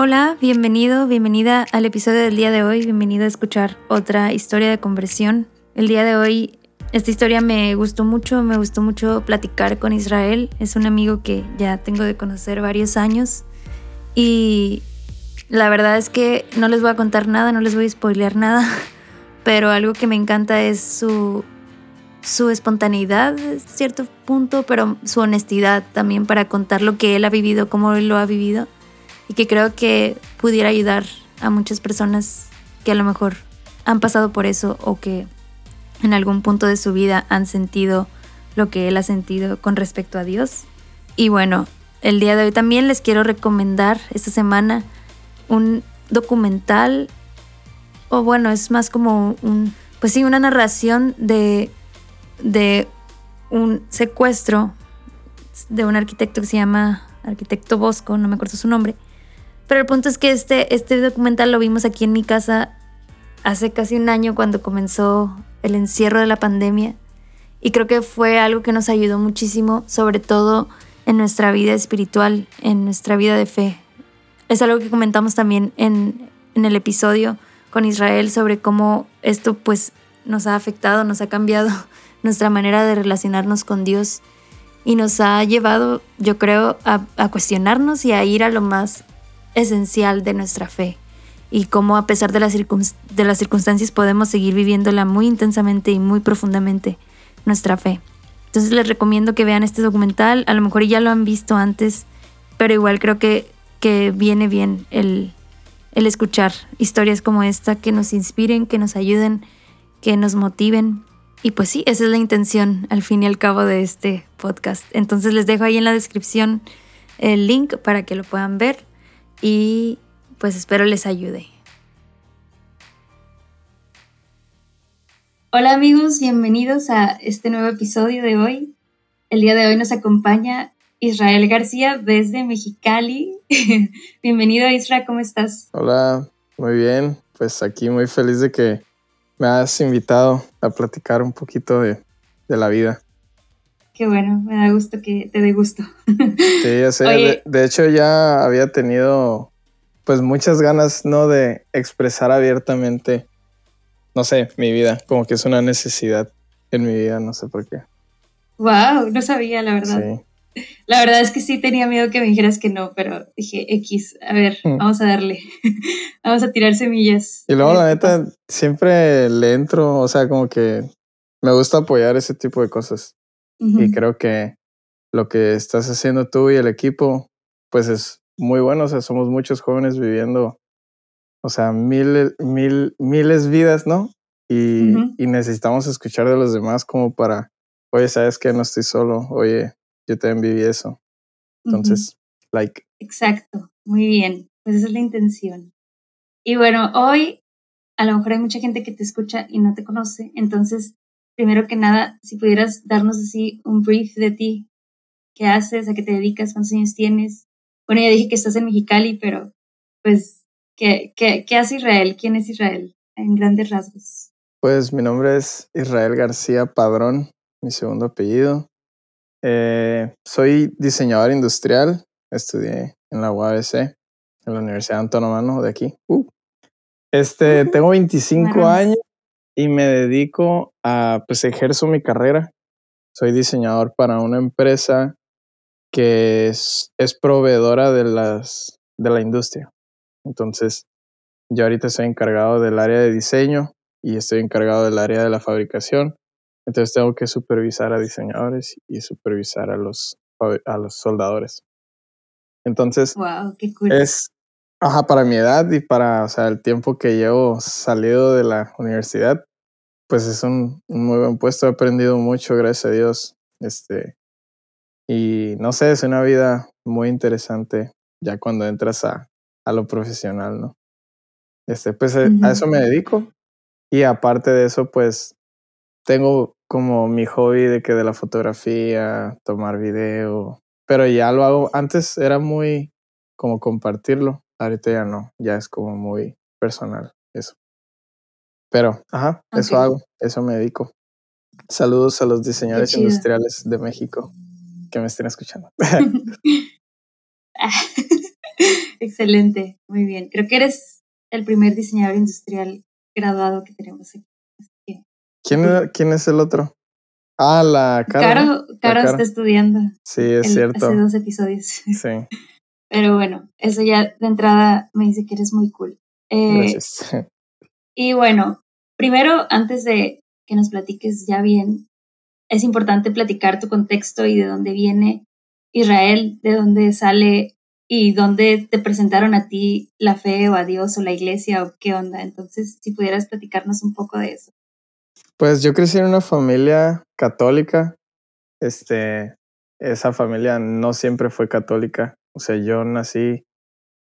Hola, bienvenido, bienvenida al episodio del día de hoy, bienvenido a escuchar otra historia de conversión. El día de hoy esta historia me gustó mucho, me gustó mucho platicar con Israel, es un amigo que ya tengo de conocer varios años. Y la verdad es que no les voy a contar nada, no les voy a spoilear nada, pero algo que me encanta es su, su espontaneidad, a cierto punto, pero su honestidad también para contar lo que él ha vivido, cómo él lo ha vivido y que creo que pudiera ayudar a muchas personas que a lo mejor han pasado por eso o que en algún punto de su vida han sentido lo que él ha sentido con respecto a Dios. Y bueno, el día de hoy también les quiero recomendar esta semana un documental, o bueno, es más como un, pues sí, una narración de, de un secuestro de un arquitecto que se llama Arquitecto Bosco, no me acuerdo su nombre, pero el punto es que este, este documental lo vimos aquí en mi casa hace casi un año cuando comenzó el encierro de la pandemia. Y creo que fue algo que nos ayudó muchísimo, sobre todo en nuestra vida espiritual, en nuestra vida de fe. Es algo que comentamos también en, en el episodio con Israel sobre cómo esto pues nos ha afectado, nos ha cambiado nuestra manera de relacionarnos con Dios y nos ha llevado, yo creo, a, a cuestionarnos y a ir a lo más esencial de nuestra fe y cómo a pesar de las, de las circunstancias podemos seguir viviéndola muy intensamente y muy profundamente nuestra fe. Entonces les recomiendo que vean este documental, a lo mejor ya lo han visto antes, pero igual creo que, que viene bien el, el escuchar historias como esta que nos inspiren, que nos ayuden, que nos motiven. Y pues sí, esa es la intención al fin y al cabo de este podcast. Entonces les dejo ahí en la descripción el link para que lo puedan ver y pues espero les ayude. Hola amigos, bienvenidos a este nuevo episodio de hoy. El día de hoy nos acompaña Israel García desde Mexicali. Bienvenido Israel, ¿cómo estás? Hola, muy bien. Pues aquí muy feliz de que me has invitado a platicar un poquito de, la vida. Qué bueno, me da gusto que te dé gusto. Sí, ya sé. de, hecho, ya había tenido pues muchas ganas, ¿no? De expresar abiertamente, no sé, mi vida, como que es una necesidad en mi vida, no sé por qué. Wow, no sabía, la verdad. Sí. La verdad es que sí tenía miedo que me dijeras que no, pero dije, X, a ver, mm. vamos a darle, vamos a tirar semillas. Y luego, la neta, siempre le entro, o sea, como que me gusta apoyar ese tipo de cosas. Y creo que lo que estás haciendo tú y el equipo, pues es muy bueno. O sea, somos muchos jóvenes viviendo, o sea, mil, mil, miles vidas, ¿no? Y, y necesitamos escuchar de los demás como para, oye, sabes que no estoy solo, oye, yo también viví eso. Entonces, like. Exacto, muy bien. Pues esa es la intención. Y bueno, hoy a lo mejor hay mucha gente que te escucha y no te conoce. Entonces, primero que nada, si pudieras darnos así un brief de ti, qué haces, a qué te dedicas, cuántos años tienes, bueno, ya dije que estás en Mexicali, pero pues, ¿qué, qué, qué hace Israel? ¿Quién es Israel? En grandes rasgos. Pues mi nombre es Israel García Padrón, mi segundo apellido. Eh, soy diseñador industrial, estudié en la UABC, en la Universidad Autónoma de aquí. Uh. Este, tengo 25 años y me dedico a, pues ejerzo mi carrera. Soy diseñador para una empresa que es, es proveedora de, las, de la industria. Entonces, yo ahorita estoy encargado del área de diseño y estoy encargado del área de la fabricación. Entonces tengo que supervisar a diseñadores y supervisar a los, a los soldadores. Entonces, wow, qué cool. es, ajá, para mi edad y para o sea, el tiempo que llevo salido de la universidad, pues es un, un muy buen puesto. He aprendido mucho, gracias a Dios. Este, y no sé, es una vida muy interesante ya cuando entras a, a lo profesional, ¿no? Este, pues eh, a eso me dedico. Y aparte de eso, pues tengo como mi hobby de que de la fotografía, tomar video, pero ya lo hago. Antes era muy como compartirlo, ahorita ya no, ya es como muy personal eso. Pero, ajá, eso hago, eso me dedico. Saludos a los diseñadores industriales de México que me estén escuchando. Excelente, muy bien. Creo que eres el primer diseñador industrial graduado que tenemos aquí. ¿Quién, ¿Quién es el otro? Ah, la Caro. Caro, está estudiando. Sí, es cierto. Hace dos episodios. Sí. Pero bueno, eso ya de entrada me dice que eres muy cool. Eh, Gracias. Y bueno, primero, antes de que nos platiques ya bien, es importante platicar tu contexto y de dónde viene Israel, de dónde sale y dónde te presentaron a ti la fe o a Dios o la iglesia o qué onda. Entonces, si pudieras platicarnos un poco de eso. Pues yo crecí en una familia católica. Este, esa familia no siempre fue católica. O sea, yo nací,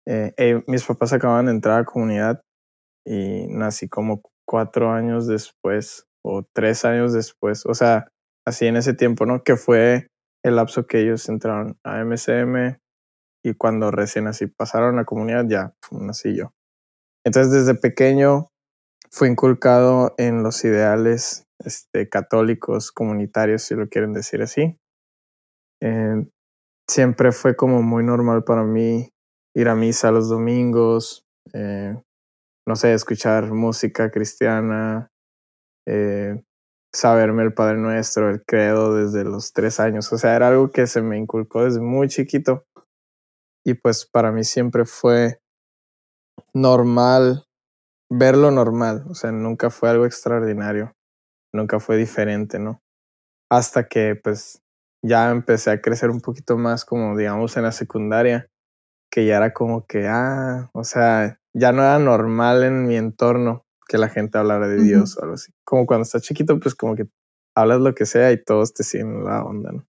eh, eh, mis papás acababan de entrar a comunidad y nací como cuatro años después o tres años después. O sea, así en ese tiempo, ¿no? Que fue el lapso que ellos entraron a MCM y cuando recién así pasaron a comunidad ya nací yo. Entonces desde pequeño fue inculcado en los ideales este, católicos, comunitarios, si lo quieren decir así. Eh, siempre fue como muy normal para mí ir a misa los domingos, eh, no sé, escuchar música cristiana, eh, saberme el Padre Nuestro, el credo desde los tres años. O sea, era algo que se me inculcó desde muy chiquito. Y pues para mí siempre fue normal verlo normal. O sea, nunca fue algo extraordinario. Nunca fue diferente, ¿no? Hasta que pues ya empecé a crecer un poquito más como digamos en la secundaria, que ya era como que, ah, o sea, ya no era normal en mi entorno que la gente hablara de Dios o algo así. Como cuando estás chiquito, pues como que hablas lo que sea y todos te siguen la onda, ¿no?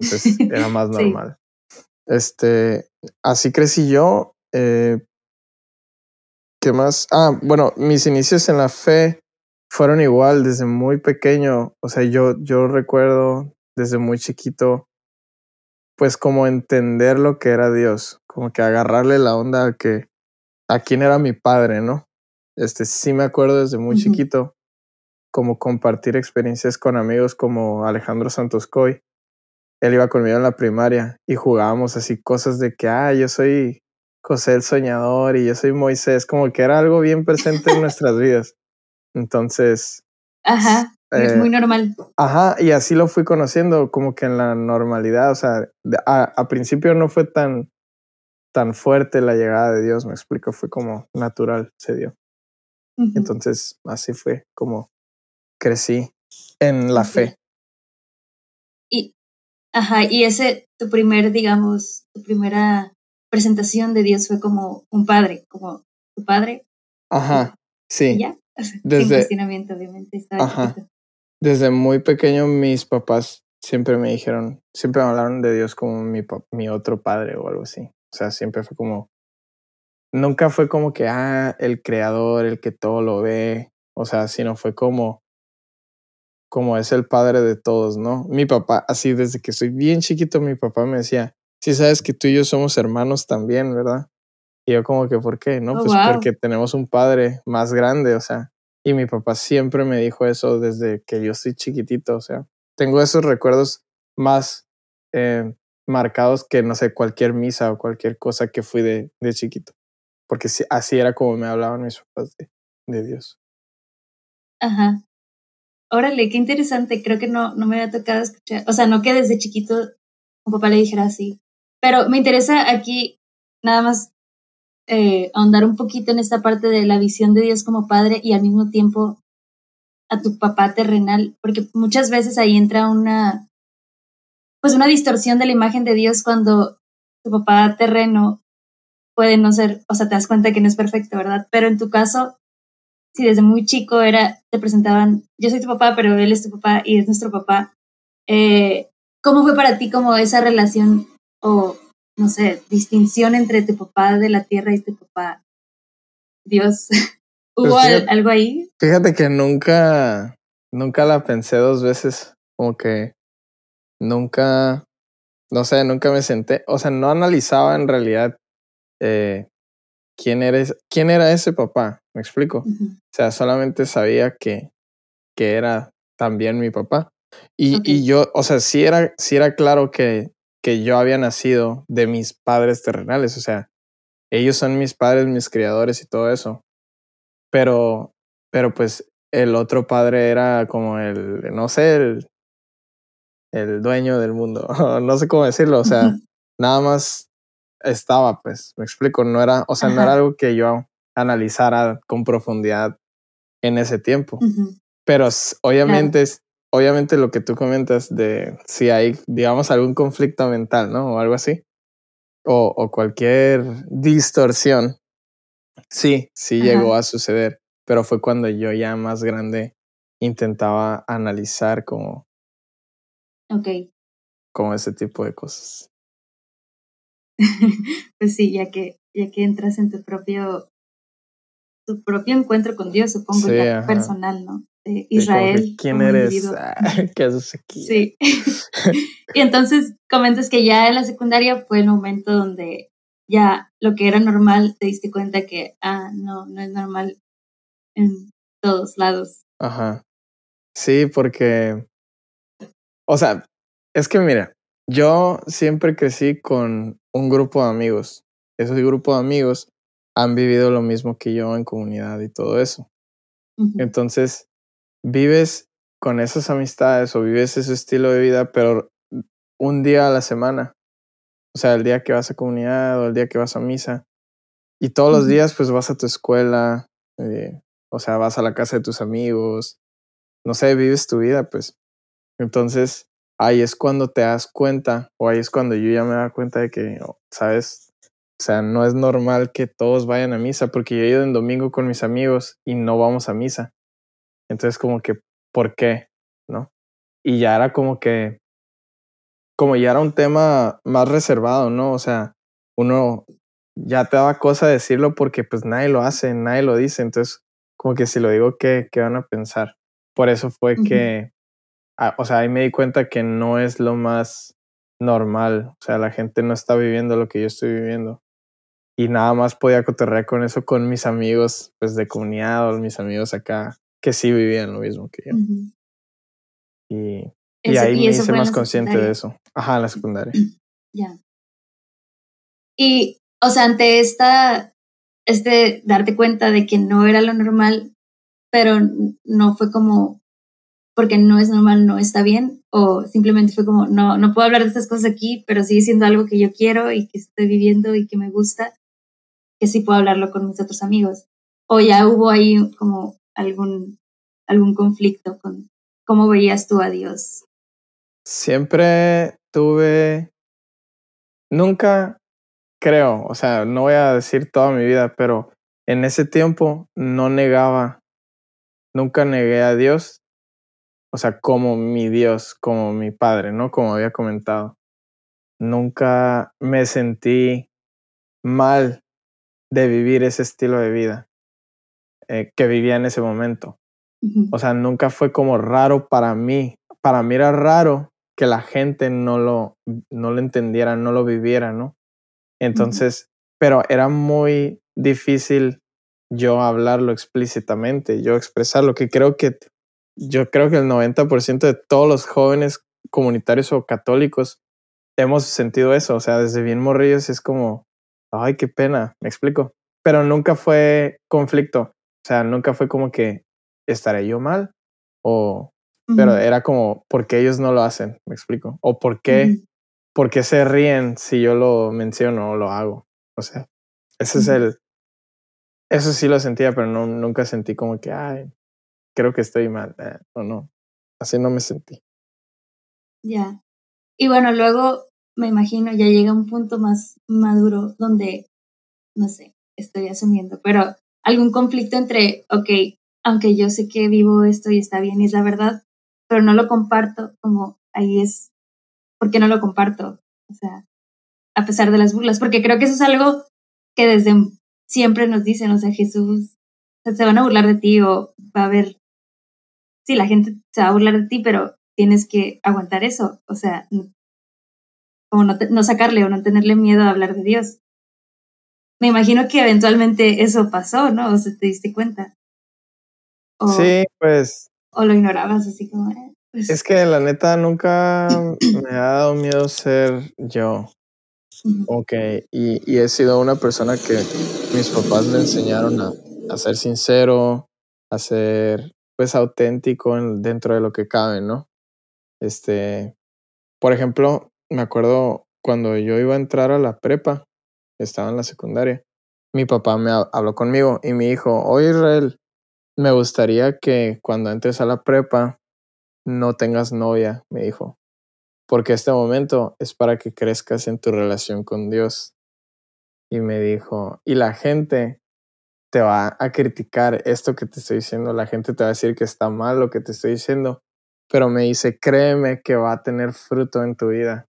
Entonces era más normal. Este, así crecí yo. Eh, ¿Qué más? Ah, bueno, mis inicios en la fe fueron igual desde muy pequeño. O sea, yo, yo recuerdo desde muy chiquito, pues como entender lo que era Dios, como que agarrarle la onda a que a quién era mi padre, ¿no? Este sí me acuerdo desde muy chiquito, como compartir experiencias con amigos como Alejandro Santos Coy. Él iba conmigo en la primaria y jugábamos así cosas de que, ah, yo soy José el Soñador y yo soy Moisés, como que era algo bien presente en nuestras vidas. Entonces, Ajá es muy eh, normal. Ajá, y así lo fui conociendo, como que en la normalidad, o sea, a, principio no fue tan, tan fuerte la llegada de Dios, me explico, fue como natural, se dio. Entonces, así fue como crecí en la fe. Y, ajá, y ese, tu primer, digamos, tu primera presentación de Dios fue como un padre, como tu padre. Ajá, sí. ya? Desde, Sin cuestionamiento, obviamente. ajá desde muy pequeño mis papás siempre me dijeron, siempre me hablaron de Dios como mi, mi otro padre o algo así. O sea, siempre fue como, nunca fue como que, ah, el creador, el que todo lo ve. O sea, sino fue como, como es el padre de todos, ¿no? Mi papá, así desde que soy bien chiquito, mi papá me decía, sí sabes que tú y yo somos hermanos también, ¿verdad? Y yo como que, ¿por qué? No, oh, pues porque tenemos un padre más grande, o sea, y mi papá siempre me dijo eso desde que yo soy chiquitito. O sea, tengo esos recuerdos más eh, marcados que, no sé, cualquier misa o cualquier cosa que fui de, de chiquito. Porque así era como me hablaban mis papás de, de Dios. Ajá. Órale, qué interesante. Creo que no, no me había tocado escuchar. O sea, no que desde chiquito un papá le dijera así. Pero me interesa aquí nada más eh, ahondar un poquito en esta parte de la visión de Dios como padre y al mismo tiempo a tu papá terrenal, porque muchas veces ahí entra una, pues una distorsión de la imagen de Dios cuando tu papá terreno puede no ser, o sea, te das cuenta que no es perfecto, ¿verdad? Pero en tu caso, si desde muy chico era, te presentaban, yo soy tu papá, pero él es tu papá y es nuestro papá, eh, ¿cómo fue para ti como esa relación o no sé, distinción entre tu papá de la tierra y tu papá Dios. ¿Hubo pues algo ahí? Fíjate que nunca, nunca la pensé dos veces, como que nunca, no sé, nunca me senté, o sea, no analizaba en realidad eh, quién, eres, quién era ese papá, me explico. O sea, solamente sabía que, que era también mi papá. Y, y yo, o sea, sí era, sí era claro que que yo había nacido de mis padres terrenales, o sea, ellos son mis padres, mis criadores y todo eso. Pero, pero pues el otro padre era como el, no sé, el, el dueño del mundo, no sé cómo decirlo, o sea, nada más estaba, pues, me explico, no era, o sea, no era algo que yo analizara con profundidad en ese tiempo. Pero obviamente, obviamente lo que tú comentas de si hay, digamos, algún conflicto mental, ¿no? O algo así. O, o cualquier distorsión. Sí, sí llegó a suceder. Pero fue cuando yo ya más grande intentaba analizar como. Ok. Como ese tipo de cosas. pues sí, ya que, ya que entras en tu propio tu propio encuentro con Dios, supongo, ya personal, ¿no? Israel. ¿Quién eres? ¿Qué haces aquí? Sí. y entonces comentas que ya en la secundaria fue el momento donde ya lo que era normal te diste cuenta que, ah, no, no es normal en todos lados. Ajá. Sí, porque, o sea, es que mira, yo siempre crecí con un grupo de amigos. Ese grupo de amigos han vivido lo mismo que yo en comunidad y todo eso. Entonces, vives con esas amistades o vives ese estilo de vida, pero un día a la semana. O sea, el día que vas a comunidad o el día que vas a misa. Y todos los días, pues vas a tu escuela, eh, o sea, vas a la casa de tus amigos, no sé, vives tu vida, pues. Entonces, ahí es cuando te das cuenta, o ahí es cuando yo ya me da cuenta de que, oh, ¿sabes? O sea, no es normal que todos vayan a misa, porque yo he ido en domingo con mis amigos y no vamos a misa. Entonces, como que, ¿por qué? ¿No? Y ya era como que, como ya era un tema más reservado, ¿no? O sea, uno ya te daba cosa decirlo porque pues nadie lo hace, nadie lo dice. Entonces, como que si lo digo, ¿qué, qué van a pensar? Por eso fue que, ah, o sea, ahí me di cuenta que no es lo más normal. O sea, la gente no está viviendo lo que yo estoy viviendo y nada más podía cotorrear con eso con mis amigos pues de comunidad o mis amigos acá que sí vivían lo mismo que yo. Y, y ahí me hice más consciente de eso. Ajá, en la secundaria. Ya. Y, o sea, ante esta, este darte cuenta de que no era lo normal, pero no fue como porque no es normal, no está bien, o simplemente fue como, no, no puedo hablar de estas cosas aquí, pero sigue siendo algo que yo quiero y que estoy viviendo y que me gusta que sí puedo hablarlo con mis otros amigos. O ya hubo ahí como algún, algún conflicto con cómo veías tú a Dios. Siempre tuve, nunca creo, o sea, no voy a decir toda mi vida, pero en ese tiempo no negaba, nunca negué a Dios, o sea, como mi Dios, como mi Padre, ¿no? Como había comentado. Nunca me sentí mal de vivir ese estilo de vida eh, que vivía en ese momento. O sea, nunca fue como raro para mí. Para mí era raro que la gente no lo, no lo entendiera, no lo viviera, ¿no? Entonces, pero era muy difícil yo hablarlo explícitamente, yo expresarlo, que creo que yo creo que el 90% de todos los jóvenes comunitarios o católicos hemos sentido eso, o sea, desde bien morrillos es como, ay, qué pena, me explico. Pero nunca fue conflicto, o sea, nunca fue como que estaré yo mal o, pero era como, ¿por qué ellos no lo hacen? Me explico. O por qué, por qué se ríen si yo lo menciono o lo hago. O sea, ese es el, eso sí lo sentía, pero no, nunca sentí como que, ay, creo que estoy mal, eh, o no. Así no me sentí. Ya. Y bueno, luego me imagino, ya llega un punto más maduro donde, no sé, estoy asumiendo, pero algún conflicto entre, ok, aunque yo sé que vivo esto y está bien y es la verdad, pero no lo comparto, como ahí es, ¿por qué no lo comparto? O sea, a pesar de las burlas, porque creo que eso es algo que desde siempre nos dicen, o sea, Jesús, se van a burlar de ti o va a haber, sí, la gente se va a burlar de ti, pero tienes que aguantar eso, o sea, como no, no sacarle o no tenerle miedo a hablar de Dios. Me imagino que eventualmente eso pasó, ¿no? O sea, te diste cuenta. sí, pues. O lo ignorabas así como. Eh. Pues Es que la neta nunca me ha dado miedo ser yo. Ok, y, y he sido una persona que mis papás me enseñaron a, a ser sincero, a ser pues auténtico en- dentro de lo que cabe, ¿no? Este, por ejemplo, me acuerdo cuando yo iba a entrar a la prepa, estaba en la secundaria, mi papá me ha- habló conmigo y me dijo, oye Israel, me gustaría que cuando entres a la prepa no tengas novia, me dijo, porque este momento es para que crezcas en tu relación con Dios. Y me dijo, y la gente te va a criticar esto que te estoy diciendo, la gente te va a decir que está mal lo que te estoy diciendo, pero me dice, créeme que va a tener fruto en tu vida.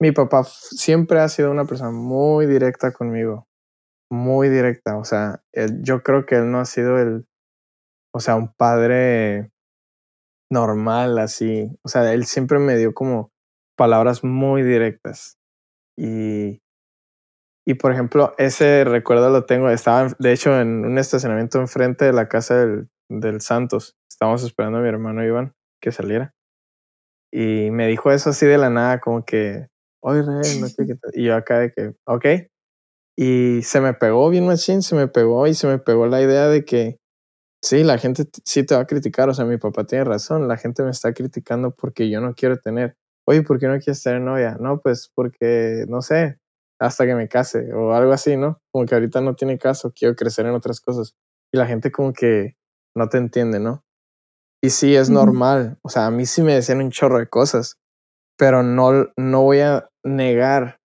Mi papá siempre ha sido una persona muy directa conmigo, muy directa, o sea, él- yo creo que él no ha sido el, o sea, un padre normal así, o sea, él siempre me dio como palabras muy directas y Y por ejemplo, ese recuerdo lo tengo, estaba de hecho en un estacionamiento enfrente de la casa del, del Santos. Estábamos esperando a mi hermano Iván que saliera. Y me dijo eso así de la nada, como que, oye, Rey, no sé qué tal". Y yo acá de que, ok. Y se me pegó bien machín, se me pegó y se me pegó la idea de que sí, la gente sí te va a criticar. O sea, mi papá tiene razón, la gente me está criticando porque yo no quiero tener. Oye, ¿por qué no quieres tener novia? No, pues porque, no sé, hasta que me case o algo así, ¿no? Como que ahorita no tiene caso, quiero crecer en otras cosas. Y la gente como que no te entiende, ¿no? Y sí, es normal. O sea, a mí sí me decían un chorro de cosas, pero no, no voy a negar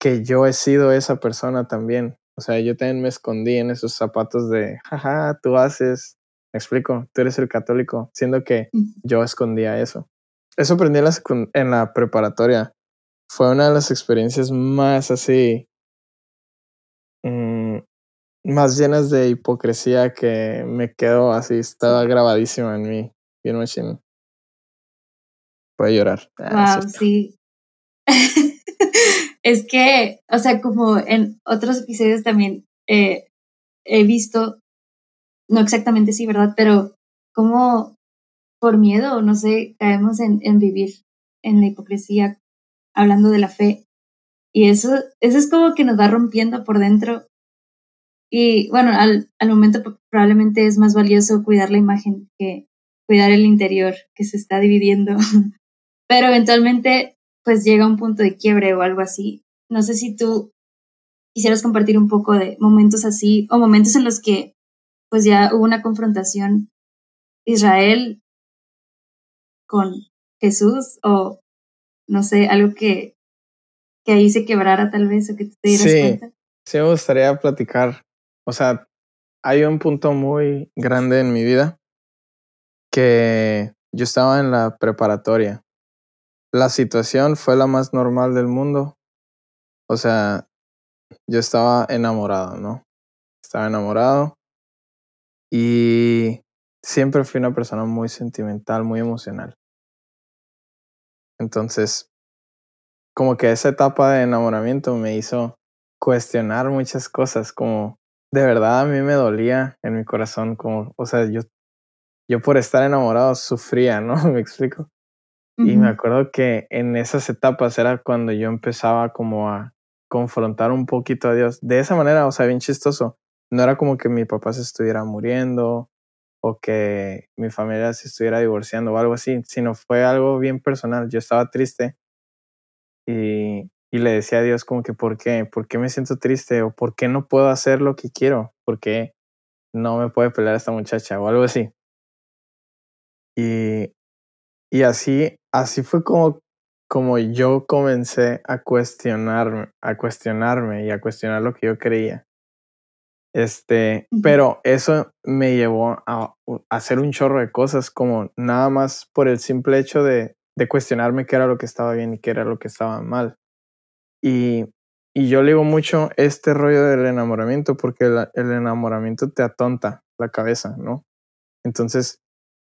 que yo he sido esa persona también. O sea, yo también me escondí en esos zapatos de, jaja, tú haces, me explico, tú eres el católico, siendo que yo escondía eso. Eso aprendí en la, secund- en la preparatoria. Fue una de las experiencias más así, mm, más llenas de hipocresía que me quedó así, estaba grabadísima en mí. Bien machine. Puede llorar. Ah, Wow, cierto. sí. es que, o sea, como en otros episodios también eh, he visto, no exactamente sí, ¿verdad? Pero como por miedo, no sé, caemos en, en vivir en la hipocresía, hablando de la fe. Y eso, eso es como que nos va rompiendo por dentro. Y bueno, al, al momento probablemente es más valioso cuidar la imagen que cuidar el interior que se está dividiendo. Pero eventualmente, pues llega un punto de quiebre o algo así. No sé si tú quisieras compartir un poco de momentos así o momentos en los que pues ya hubo una confrontación Israel con Jesús o no sé, algo que, que ahí se quebrara tal vez o que te dieras Sí, cuenta. sí me gustaría platicar. O sea, hay un punto muy grande en mi vida que yo estaba en la preparatoria. La situación fue la más normal del mundo. O sea, yo estaba enamorado, ¿no? Estaba enamorado y siempre fui una persona muy sentimental, muy emocional. Entonces, como que esa etapa de enamoramiento me hizo cuestionar muchas cosas, como de verdad a mí me dolía en mi corazón, como, o sea, yo, yo por estar enamorado sufría, ¿no? Me explico. Y me acuerdo que en esas etapas era cuando yo empezaba como a confrontar un poquito a Dios. De esa manera, o sea, bien chistoso. No era como que mi papá se estuviera muriendo o que mi familia se estuviera divorciando o algo así, sino fue algo bien personal. Yo estaba triste y, y le decía a Dios como que, ¿por qué? ¿Por qué me siento triste? ¿O por qué no puedo hacer lo que quiero? ¿Por qué no me puede pelear esta muchacha? O algo así. Y, y así, así fue como, como yo comencé a cuestionarme, a cuestionarme y a cuestionar lo que yo creía. Este, pero eso me llevó a, a hacer un chorro de cosas, como nada más por el simple hecho de, de cuestionarme qué era lo que estaba bien y qué era lo que estaba mal. Y, y yo le digo mucho este rollo del enamoramiento porque el enamoramiento te atonta la cabeza, ¿no? Entonces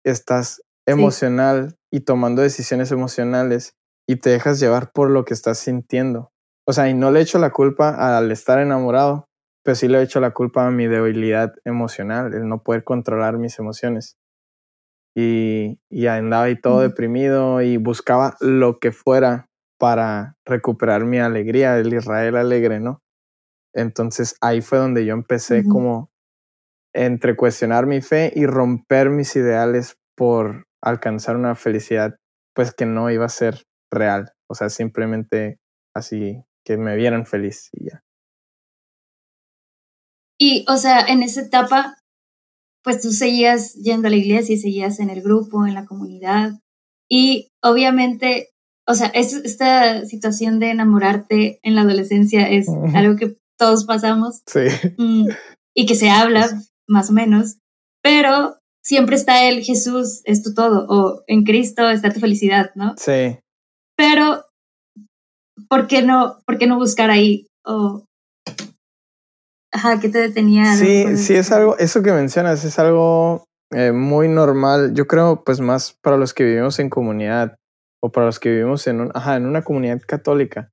estás Sí, emocional y tomando decisiones emocionales y te dejas llevar por lo que estás sintiendo. O sea, y no le echo la culpa al estar enamorado, pero sí le echo la culpa a mi debilidad emocional, el no poder controlar mis emociones. y, y andaba ahí todo deprimido y buscaba lo que fuera para recuperar mi alegría, el Israel alegre, ¿no? Entonces ahí fue donde yo empecé como entre cuestionar mi fe y romper mis ideales por alcanzar una felicidad pues que no iba a ser real, o sea, simplemente así que me vieran feliz y ya. Y, o sea, en esa etapa, pues tú seguías yendo a la iglesia y seguías en el grupo, en la comunidad. Y obviamente, o sea, esta situación de enamorarte en la adolescencia es algo que todos pasamos. Sí. Mm, y que se habla, más o menos. Pero siempre está el Jesús es tu todo, o en Cristo está tu felicidad, ¿no? Sí. Pero, ¿por qué no, por qué no buscar ahí? O, ajá, ¿qué te detenía? Sí, sí, es algo, eso que mencionas es algo eh, muy normal. Yo creo, pues, más para los que vivimos en comunidad o para los que vivimos en, un, ajá, en una comunidad católica.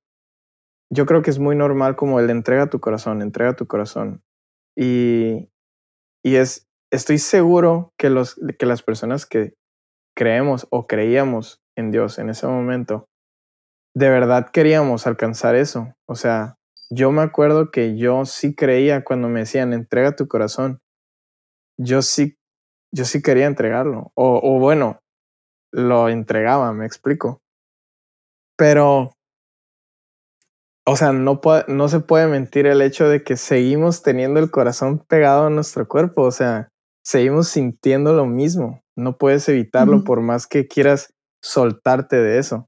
Yo creo que es muy normal como el entrega tu corazón, entrega tu corazón. Y, y es, estoy seguro que, los, que las personas que creemos o creíamos en Dios en ese momento, de verdad queríamos alcanzar eso. O sea, yo me acuerdo que yo sí creía cuando me decían, entrega tu corazón. Yo sí, yo sí quería entregarlo. O, o bueno, lo entregaba, me explico. Pero, o sea, no, no se puede mentir el hecho de que seguimos teniendo el corazón pegado a nuestro cuerpo. O sea, seguimos sintiendo lo mismo. No puedes evitarlo por más que quieras soltarte de eso.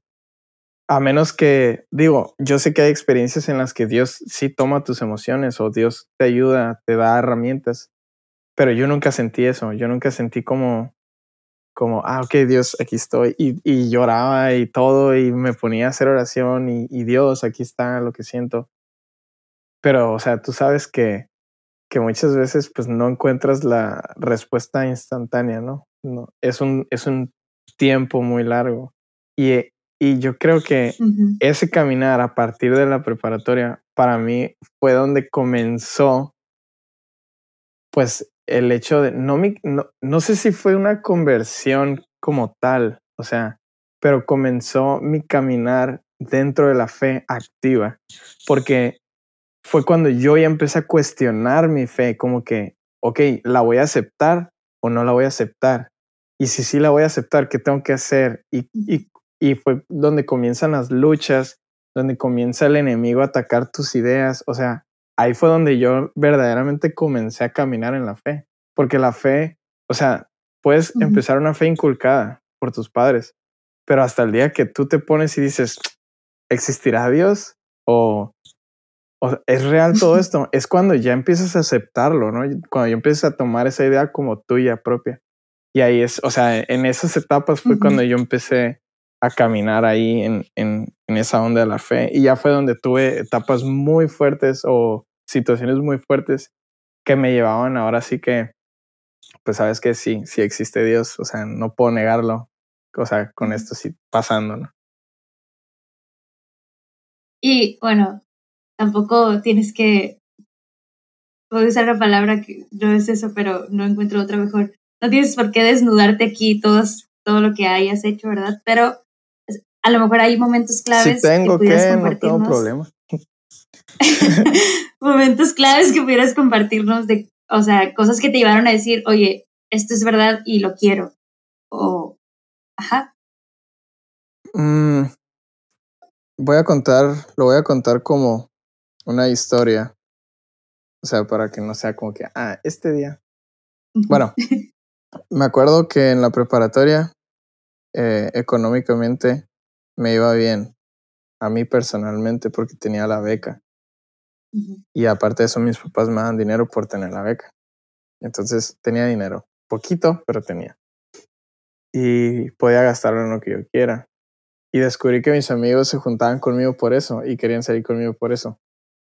A menos que, digo, yo sé que hay experiencias en las que Dios sí toma tus emociones o Dios te ayuda, te da herramientas, pero yo nunca sentí eso. Yo nunca sentí como, como, ah, ok, Dios, aquí estoy. Y, y lloraba y todo y me ponía a hacer oración y, y Dios, aquí está lo que siento. Pero, o sea, tú sabes que que muchas veces pues no encuentras la respuesta instantánea, ¿no? no es, un, es un tiempo muy largo. Y, y yo creo que ese caminar a partir de la preparatoria para mí fue donde comenzó pues el hecho de, no, no, no sé si fue una conversión como tal, o sea, pero comenzó mi caminar dentro de la fe activa, porque fue cuando yo ya empecé a cuestionar mi fe, como que, ok, ¿la voy a aceptar o no la voy a aceptar? Y si sí la voy a aceptar, ¿qué tengo que hacer? Y, y, y fue donde comienzan las luchas, donde comienza el enemigo a atacar tus ideas. O sea, ahí fue donde yo verdaderamente comencé a caminar en la fe. Porque la fe, o sea, puedes empezar una fe inculcada por tus padres, pero hasta el día que tú te pones y dices, ¿existirá Dios? O es real todo esto. Es cuando ya empiezas a aceptarlo, ¿no? Cuando ya empiezas a tomar esa idea como tuya propia. Y ahí es, o sea, en esas etapas fue cuando yo empecé a caminar ahí en, en, en, esa onda de la fe. Y ya fue donde tuve etapas muy fuertes o situaciones muy fuertes que me llevaban ahora sí que, pues sabes que sí, sí existe Dios. O sea, no puedo negarlo. O sea, con esto sí pasando, ¿no? Y bueno, tampoco tienes que, puedo usar la palabra que no es eso, pero no encuentro otra mejor. No tienes por qué desnudarte aquí todos, todo lo que hayas hecho, ¿verdad? Pero a lo mejor hay momentos claves. Si tengo que, que no tengo problema. momentos claves que pudieras compartirnos de, o sea, cosas que te llevaron a decir, oye, esto es verdad y lo quiero. O, ajá. Mm, voy a contar, lo voy a contar como una historia. O sea, para que no sea como que, ah, este día. Bueno, me acuerdo que en la preparatoria, eh, económicamente, me iba bien. A mí personalmente, porque tenía la beca. Y aparte de eso, mis papás me dan dinero por tener la beca. Entonces tenía dinero. Poquito, pero tenía. Y podía gastarlo en lo que yo quiera. Y descubrí que mis amigos se juntaban conmigo por eso y querían salir conmigo por eso.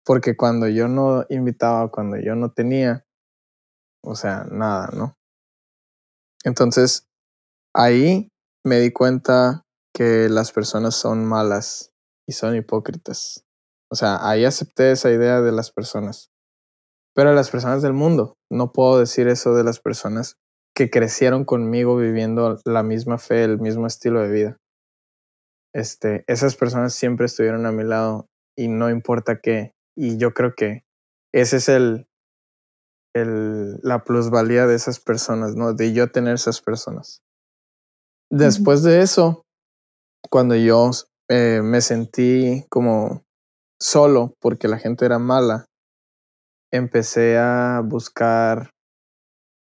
Porque cuando yo no invitaba, cuando yo no tenía, o sea, nada, ¿no? Entonces, ahí me di cuenta que las personas son malas y son hipócritas. O sea, ahí acepté esa idea de las personas. Pero las personas del mundo, no puedo decir eso de las personas que crecieron conmigo viviendo la misma fe, el mismo estilo de vida. Este, esas personas siempre estuvieron a mi lado y no importa qué. Y yo creo que ese es el, el, la plusvalía de esas personas, ¿no? De yo tener esas personas. Después de eso, cuando yo eh, me sentí como solo porque la gente era mala, empecé a buscar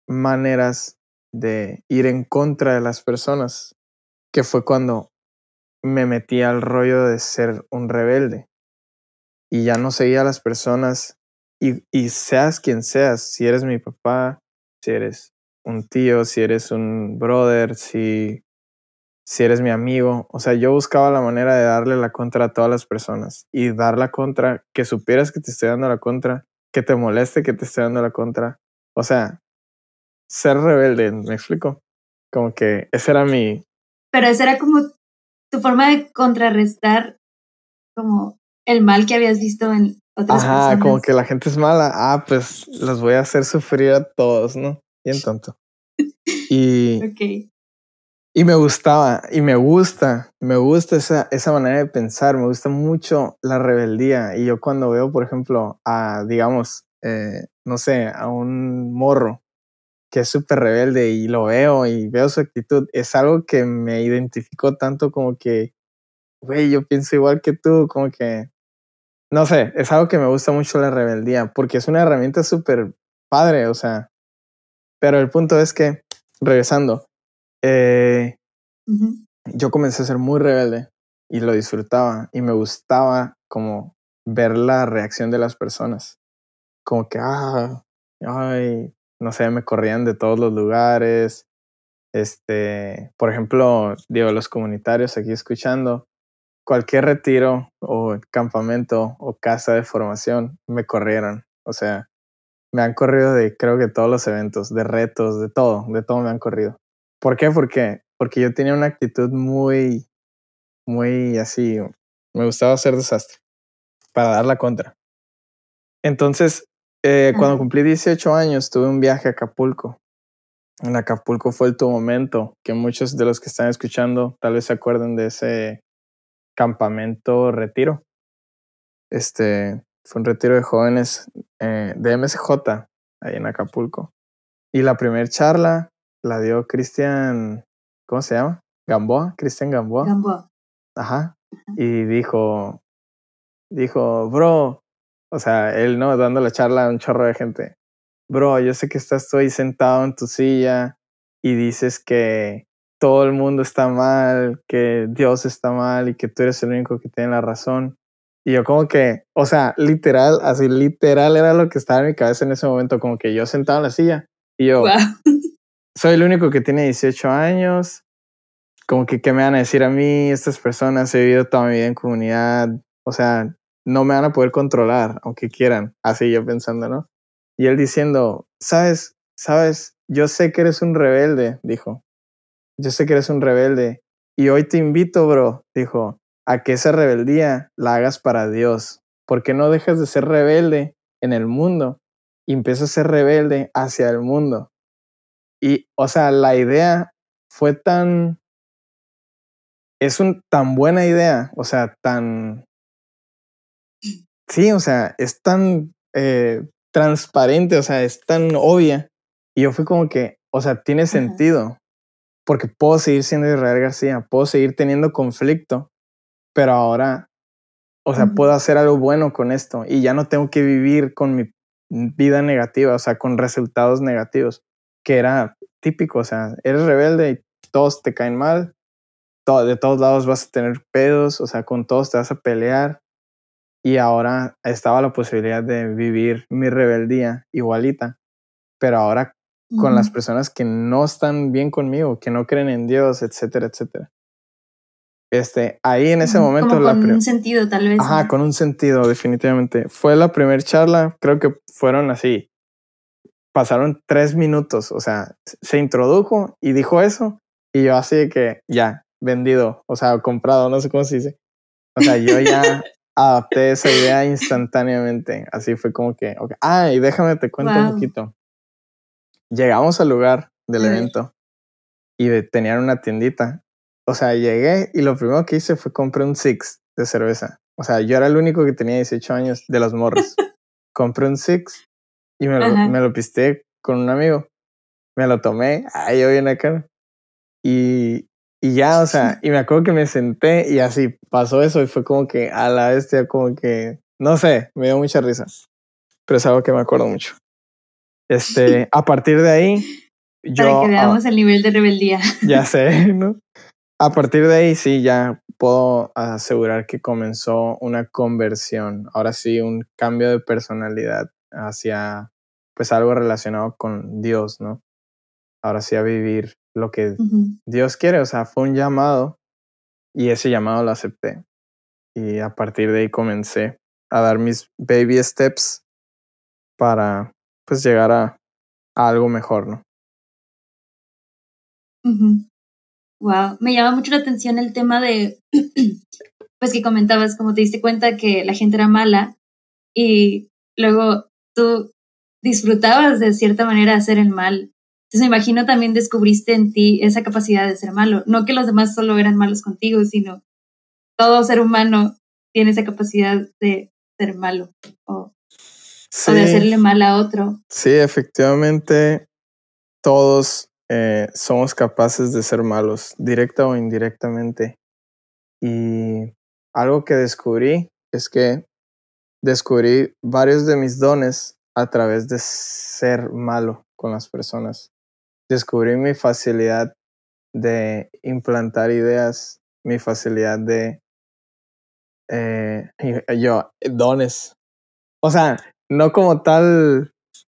maneras de ir en contra de las personas, que fue cuando me metí al rollo de ser un rebelde. Y ya no seguía a las personas y, y seas quien seas, si eres mi papá, si eres un tío, si eres un brother, si, si eres mi amigo, o sea, yo buscaba la manera de darle la contra a todas las personas y dar la contra, que supieras que te estoy dando la contra, que te moleste que te esté dando la contra. O sea, ser rebelde, ¿me explico? Como que ese era mi... Pero esa era como tu forma de contrarrestar como el mal que habías visto en otras Ajá, como que la gente es mala. Ah, pues los voy a hacer sufrir a todos, ¿no? Bien tonto. Y... ok. Y me gustaba, y me gusta, me gusta esa, esa manera de pensar, me gusta mucho la rebeldía. Y yo cuando veo, por ejemplo, a, digamos, eh, no sé, a un morro que es súper rebelde y lo veo y veo su actitud, es algo que me identificó tanto como que, güey, yo pienso igual que tú, como que, no sé, es algo que me gusta mucho la rebeldía, porque es una herramienta súper padre, o sea, pero el punto es que, regresando, eh, yo comencé a ser muy rebelde y lo disfrutaba y me gustaba como ver la reacción de las personas, como que, ah, ay, no sé, me corrían de todos los lugares. Este, por ejemplo, digo, los comunitarios aquí escuchando, cualquier retiro o campamento o casa de formación me corrieron. O sea, me han corrido de creo que todos los eventos, de retos, de todo, de todo me han corrido. ¿Por qué? Porque, porque yo tenía una actitud muy, muy así, me gustaba hacer desastre para dar la contra. Entonces, eh, cuando cumplí 18 años, tuve un viaje a Acapulco. En Acapulco fue el tu momento, que muchos de los que están escuchando tal vez se acuerden de ese campamento retiro. Este fue un retiro de jóvenes eh, de MSJ ahí en Acapulco. Y la primera charla la dio Cristian, ¿cómo se llama? Gamboa, Cristian Gamboa. Gamboa. Ajá. Y dijo, dijo, bro, o sea, él no dando la charla a un chorro de gente. Bro, yo sé que estás tú ahí sentado en tu silla y dices que todo el mundo está mal, que Dios está mal y que tú eres el único que tiene la razón. Y yo como que, o sea, literal, así literal era lo que estaba en mi cabeza en ese momento, como que yo sentado en la silla y yo, soy el único que tiene 18 años, como que, ¿qué me van a decir a mí? Estas personas, he vivido toda mi vida en comunidad, o sea, no me van a poder controlar, aunque quieran, así yo pensando, ¿no? Y él diciendo, sabes, sabes, yo sé que eres un rebelde, dijo, yo sé que eres un rebelde, y hoy te invito, bro, dijo, a que esa rebeldía la hagas para Dios, porque no dejas de ser rebelde en el mundo. Y empiezas a ser rebelde hacia el mundo. Y, o sea, la idea fue tan, es un tan buena idea, o sea, tan, Sí, o sea, es tan eh, transparente, o sea, es tan obvia. Y yo fui como que, o sea, tiene sentido. Porque puedo seguir siendo Israel García, puedo seguir teniendo conflicto, pero ahora, o sea, puedo hacer algo bueno con esto y ya no tengo que vivir con mi vida negativa, o sea, con resultados negativos, que era típico, o sea, eres rebelde y todos te caen mal, de todos lados vas a tener pedos, o sea, con todos te vas a pelear, y ahora estaba la posibilidad de vivir mi rebeldía igualita, pero ahora con las personas que no están bien conmigo, que no creen en Dios, etcétera, etcétera. Este, ahí en ese momento... Como con un sentido, tal vez. Ajá, con un sentido, definitivamente. Fue la primera charla, creo que fueron así. Pasaron tres minutos, o sea, se introdujo y dijo eso, y yo así de que ya, vendido, o sea, comprado, no sé cómo se dice. O sea, yo ya adapté esa idea instantáneamente. Así fue como que, okay. ah, y déjame te cuento un poquito. Llegamos al lugar del evento y tenían una tiendita. O sea, llegué y lo primero que hice fue compré un Six de cerveza. O sea, yo era el único que tenía 18 años de los morros. compré un Six y me lo, me lo pisté con un amigo. Me lo tomé, ahí yo bien acá. Y, y ya, o sea, y me acuerdo que me senté y así pasó eso y fue como que a la bestia, como que, no sé, me dio mucha risa. Pero es algo que me acuerdo mucho. Este, a partir de ahí, yo... Para que veamos el nivel de rebeldía. Ya sé, ¿no? A partir de ahí sí, ya puedo asegurar que comenzó una conversión, ahora sí, un cambio de personalidad hacia pues algo relacionado con Dios, ¿no? Ahora sí a vivir lo que Dios quiere, o sea, fue un llamado y ese llamado lo acepté. Y a partir de ahí comencé a dar mis baby steps para pues llegar a, algo mejor, ¿no? Wow, me llama mucho la atención el tema de, pues que comentabas, como te diste cuenta que la gente era mala y luego tú disfrutabas de cierta manera hacer el mal. Entonces me imagino también descubriste en ti esa capacidad de ser malo. No que los demás solo eran malos contigo, sino todo ser humano tiene esa capacidad de ser malo o, o de hacerle mal a otro. Sí, efectivamente, todos eh, somos capaces de ser malos, directa o indirectamente. Y algo que descubrí es que descubrí varios de mis dones a través de ser malo con las personas. Descubrí mi facilidad de implantar ideas, mi facilidad de... Eh, yo, dones. O sea, no como tal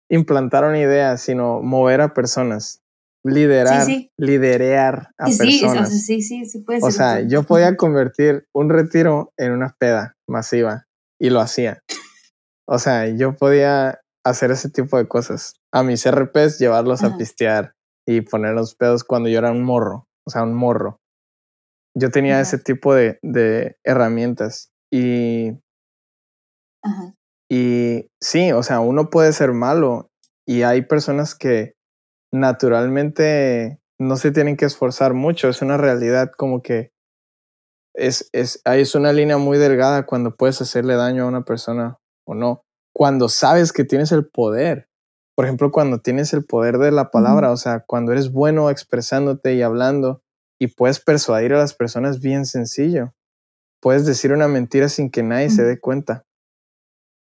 implantar una idea, sino mover a personas liderar, liderear a personas. Sí, sí, sí, puede ser. O sea, yo podía convertir un retiro en una peda masiva y lo hacía. O sea, yo podía hacer ese tipo de cosas. A mis RPs llevarlos a pistear y poner los pedos cuando yo era un morro, o sea, un morro. Yo tenía ese tipo de, de herramientas y... Y sí, o sea, uno puede ser malo y hay personas que naturalmente no se tienen que esforzar mucho, es una realidad como que es, es, es una línea muy delgada cuando puedes hacerle daño a una persona o no, cuando sabes que tienes el poder. Por ejemplo, cuando tienes el poder de la palabra, o sea, cuando eres bueno expresándote y hablando y puedes persuadir a las personas bien sencillo. Puedes decir una mentira sin que nadie se dé cuenta.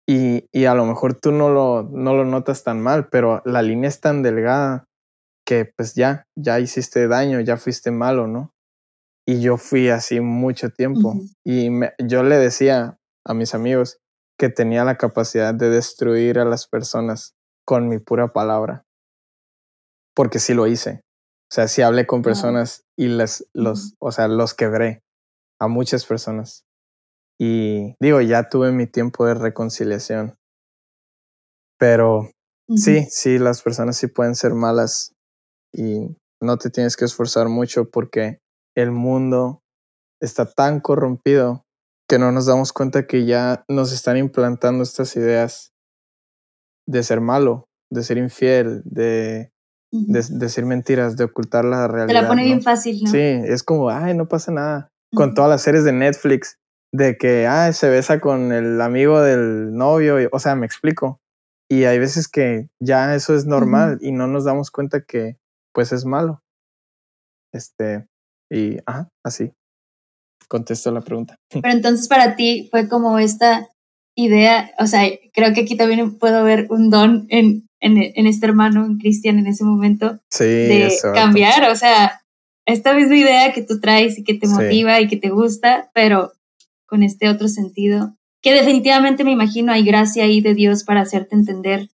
Y, y, a lo mejor tú no lo, no lo notas tan mal, pero la línea es tan delgada que pues ya, ya hiciste daño, ya fuiste malo, ¿no? Y yo fui así mucho tiempo. Y yo le decía a mis amigos que tenía la capacidad de destruir a las personas con mi pura palabra. Porque sí lo hice. O sea, sí hablé con personas y les, los, o sea, los quebré a muchas personas. Y digo, ya tuve mi tiempo de reconciliación. Pero sí, sí, las personas sí pueden ser malas y no te tienes que esforzar mucho porque el mundo está tan corrompido que no nos damos cuenta que ya nos están implantando estas ideas de ser malo, de ser infiel, de, decir mentiras, de ocultar la realidad. Te la pone bien fácil, ¿no? Sí, es como, ay, no pasa nada. Con todas las series de Netflix, de que, ay, se besa con el amigo del novio, o sea, me explico. Y hay veces que ya eso es normal y no nos damos cuenta que pues es malo. Este, y, ajá, así. Contesto la pregunta. Pero entonces para ti fue como esta idea, o sea, creo que aquí también puedo ver un don en, en, este hermano, en Cristian, en ese momento, sí, de cambiar, o sea, esta misma idea que tú traes y que te motiva y que te gusta, pero con este otro sentido, que definitivamente me imagino hay gracia ahí de Dios para hacerte entender,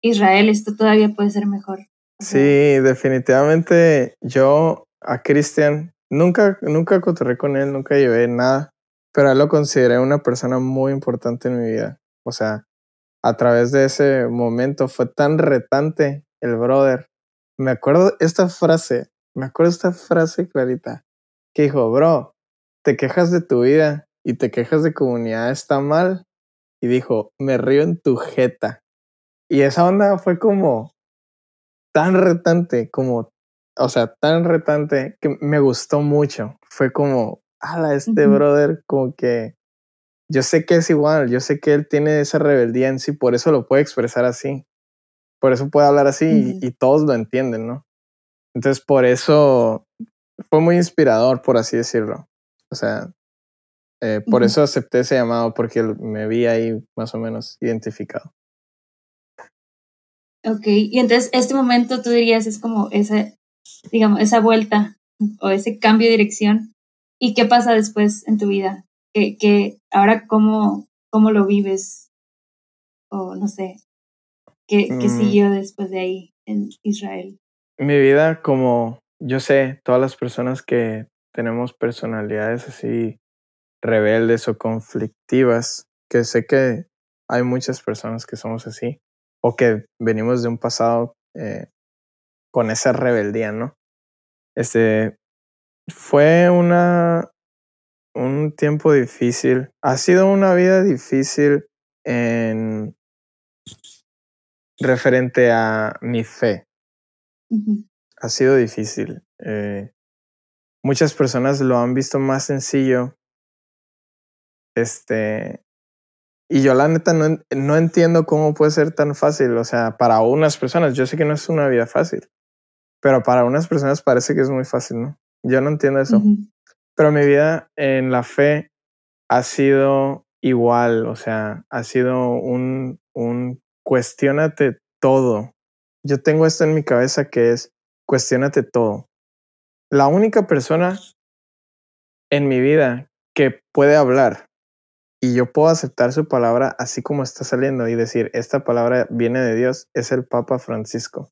Israel, esto todavía puede ser mejor. Sí, definitivamente yo a Cristian nunca, nunca con él, nunca llevé nada, pero él lo consideré una persona muy importante en mi vida. O sea, a través de ese momento fue tan retante el brother. Me acuerdo esta frase, me acuerdo esta frase clarita, que dijo, bro, te quejas de tu vida y te quejas de comunidad, está mal. Y dijo, me río en tu jeta. Y esa onda fue como, tan retante como, o sea, tan retante que me gustó mucho. Fue como, ala, este brother, como que yo sé que es igual, yo sé que él tiene esa rebeldía en sí, por eso lo puede expresar así. Por eso puede hablar así y, todos lo entienden, ¿no? Entonces, por eso fue muy inspirador, por así decirlo. O sea, eh, por eso acepté ese llamado, porque me vi ahí más o menos identificado. Ok, y entonces este momento tú dirías es como esa, digamos, esa vuelta o ese cambio de dirección. ¿Y qué pasa después en tu vida? ¿Qué, ahora cómo, cómo lo vives? O no sé, ¿qué, qué mm. siguió después de ahí en Israel? Mi vida, como yo sé, todas las personas que tenemos personalidades así rebeldes o conflictivas, que sé que hay muchas personas que somos así, o que venimos de un pasado eh, con esa rebeldía, ¿no? Este fue una un tiempo difícil. Ha sido una vida difícil en referente a mi fe. Ha sido difícil. Eh, muchas personas lo han visto más sencillo. Este, y yo la neta no, no, entiendo cómo puede ser tan fácil. O sea, para unas personas, yo sé que no es una vida fácil, pero para unas personas parece que es muy fácil, ¿no? Yo no entiendo eso. Pero mi vida en la fe ha sido igual, o sea, ha sido un, un cuestionate todo. Yo tengo esto en mi cabeza que es cuestionate todo. La única persona en mi vida que puede hablar y yo puedo aceptar su palabra así como está saliendo y decir, esta palabra viene de Dios, es el Papa Francisco.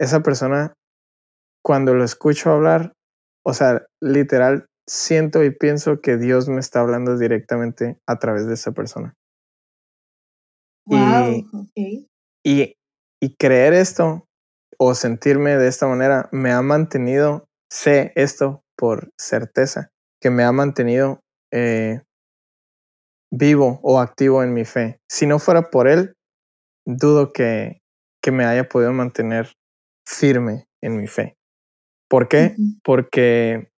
Esa persona, cuando lo escucho hablar, o sea, literal, siento y pienso que Dios me está hablando directamente a través de esa persona. y, y, y creer esto o sentirme de esta manera me ha mantenido, sé esto por certeza, que me ha mantenido eh, vivo o activo en mi fe. Si no fuera por Él, dudo que, que me haya podido mantener firme en mi fe. ¿Por qué? Porque,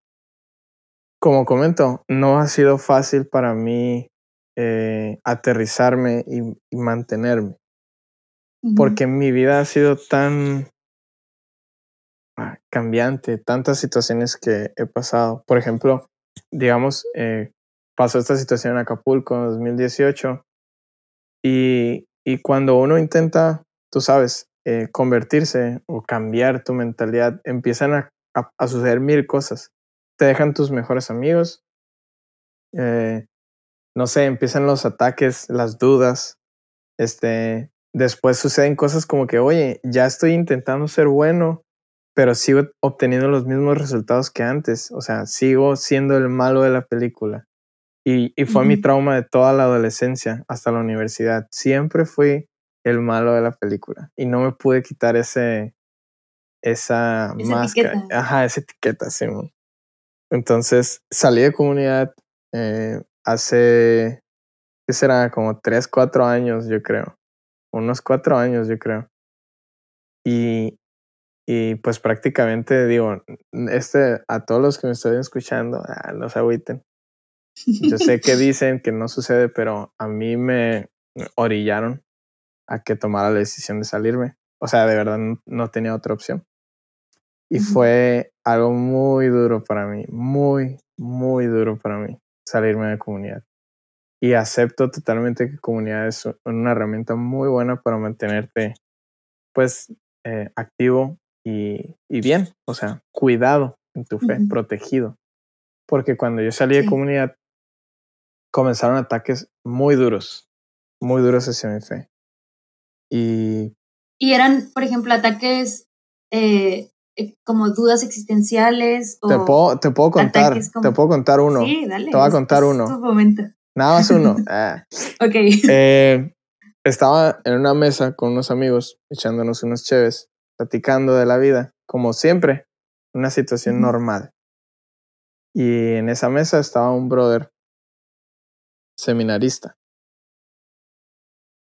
como comento, no ha sido fácil para mí eh, aterrizarme y, mantenerme. Porque mi vida ha sido tan ah, cambiante, tantas situaciones que he pasado. Por ejemplo, digamos, eh, pasó esta situación en Acapulco en 2018 y, y cuando uno intenta, tú sabes, eh, convertirse o cambiar tu mentalidad, empiezan a, a, suceder mil cosas. Te dejan tus mejores amigos, eh, no sé, empiezan los ataques, las dudas, este, después suceden cosas como que, oye, ya estoy intentando ser bueno, pero sigo obteniendo los mismos resultados que antes, o sea, sigo siendo el malo de la película. Y, y fue mi trauma de toda la adolescencia hasta la universidad. Siempre fui el malo de la película y no me pude quitar ese, esa, máscara, ajá, esa etiqueta, sí. Entonces salí de comunidad eh, hace, ¿qué será? Como tres, cuatro años, yo creo. Unos cuatro años, yo creo. Y, y pues prácticamente digo, este, a todos los que me están escuchando, ah, no se agüiten. Yo sé que dicen que no sucede, pero a mí me orillaron a que tomara la decisión de salirme. O sea, de verdad no, tenía otra opción. Y fue algo muy duro para mí, muy, muy duro para mí salirme de comunidad. Y acepto totalmente que comunidad es una herramienta muy buena para mantenerte, pues, eh, activo y, y, bien, o sea, cuidado en tu fe, protegido. Porque cuando yo salí de comunidad, comenzaron ataques muy duros, muy duros hacia mi fe. Y... Y eran, por ejemplo, ataques eh, eh, como dudas existenciales. O te, puedo, te puedo contar, te puedo contar uno. Sí, dale. Te voy a contar uno. momento. Nada más uno. ah. ok. Eh, estaba en una mesa con unos amigos, echándonos unos cheves, platicando de la vida, como siempre, una situación normal. Y en esa mesa estaba un brother seminarista.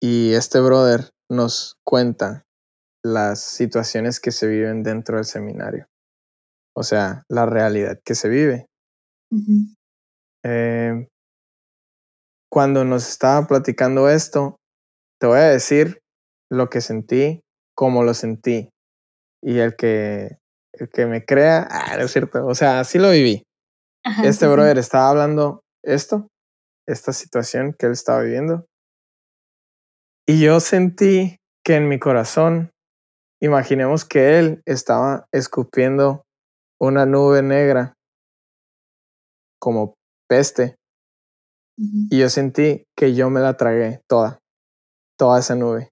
Y este brother nos cuenta las situaciones que se viven dentro del seminario. O sea, la realidad que se vive. Eh, cuando nos estaba platicando esto, te voy a decir lo que sentí, cómo lo sentí. Y el que, el que me crea, ah, no es cierto. O sea, así lo viví. este brother estaba hablando esto, esta situación que él estaba viviendo. Y yo sentí que en mi corazón, imaginemos que él estaba escupiendo una nube negra como peste. Y yo sentí que yo me la tragué toda, toda esa nube.